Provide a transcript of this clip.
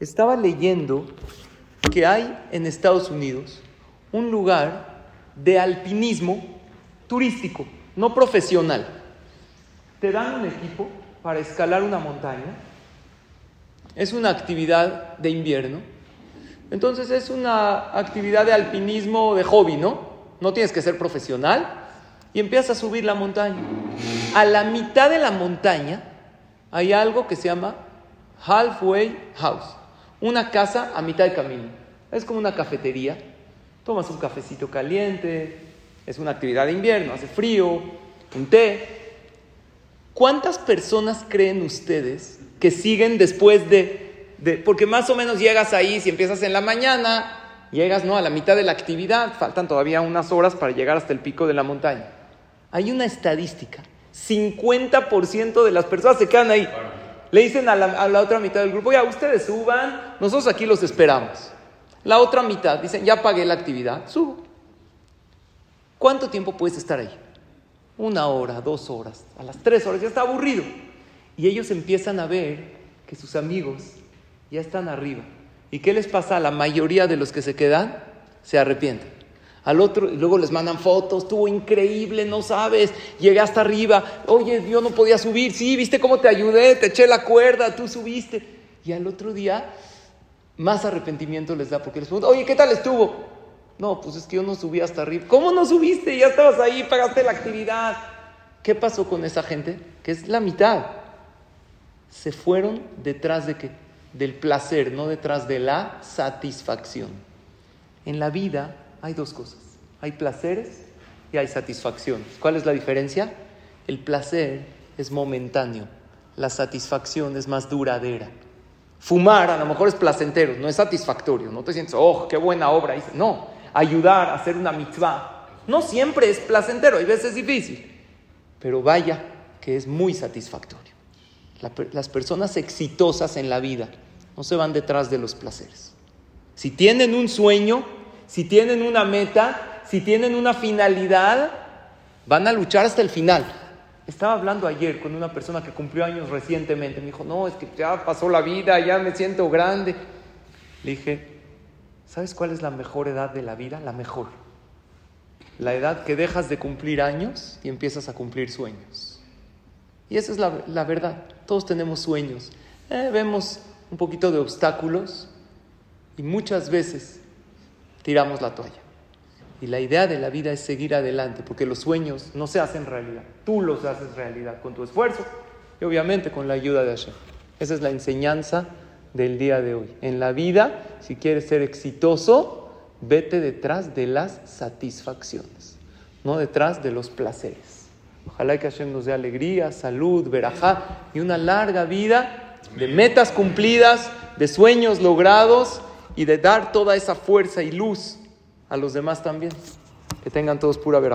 Estaba leyendo que hay en Estados Unidos un lugar de alpinismo turístico, no profesional. Te dan un equipo para escalar una montaña. Es una actividad de invierno. Entonces es una actividad de alpinismo de hobby, ¿no? No tienes que ser profesional. Y empiezas a subir la montaña. A la mitad de la montaña hay algo que se llama halfway house una casa a mitad de camino. Es como una cafetería. Tomas un cafecito caliente, es una actividad de invierno, hace frío, un té. ¿Cuántas personas creen ustedes que siguen después de, de, Porque más o menos llegas ahí, si empiezas en la mañana, llegas ¿no? a la mitad de la actividad, faltan todavía unas horas para llegar hasta el pico de la montaña. Hay una estadística, 50% de las personas se quedan ahí. Le dicen a la, otra mitad del grupo, ya ustedes suban, nosotros aquí los esperamos. La otra mitad dicen, ya pagué la actividad, subo. ¿Cuánto tiempo puedes estar ahí? Una hora, dos horas, a las tres horas ya está aburrido. Y ellos empiezan a ver que sus amigos ya están arriba. ¿Y qué les pasa a la mayoría de los que se quedan? Se arrepienten. Al otro, luego les mandan fotos, estuvo increíble, no sabes, llegué hasta arriba, oye, yo no podía subir, sí, viste cómo te ayudé, te eché la cuerda, tú subiste. Y al otro día, más arrepentimiento les da porque les preguntan, oye, ¿qué tal estuvo? No, pues es que yo no subí hasta arriba. ¿Cómo no subiste? Ya estabas ahí, pagaste la actividad. ¿Qué pasó con esa gente? Que es la mitad. Se fueron detrás de qué? Del placer, no detrás de la satisfacción. En la vida hay dos cosas. Hay placeres y hay satisfacciones. ¿Cuál es la diferencia? El placer es momentáneo, la satisfacción es más duradera. Fumar a lo mejor es placentero, no es satisfactorio, no te sientes, oh, qué buena obra hice. No, ayudar a hacer una mitzvah no siempre es placentero, hay veces difícil, pero vaya que es muy satisfactorio. las personas exitosas en la vida no se van detrás de los placeres. Si tienen un sueño, si tienen una meta, si tienen una finalidad, van a luchar hasta el final. Estaba hablando ayer con una persona que cumplió años recientemente. Me dijo, no, es que ya pasó la vida, ya me siento grande. Le dije, ¿sabes cuál es la mejor edad de la vida? La mejor. La edad que dejas de cumplir años y empiezas a cumplir sueños. Y esa es la, verdad. Todos tenemos sueños. Eh, vemos un poquito de obstáculos y muchas veces tiramos la toalla. Y la idea de la vida es seguir adelante, porque los sueños no se hacen realidad. Tú los haces realidad con tu esfuerzo y obviamente con la ayuda de Hashem. Esa es la enseñanza del día de hoy. En la vida, si quieres ser exitoso, vete detrás de las satisfacciones, no detrás de los placeres. Ojalá que Hashem nos dé alegría, salud, verajá y una larga vida de metas cumplidas, de sueños logrados y de dar toda esa fuerza y luz a los demás también. Que tengan todos pura verdad.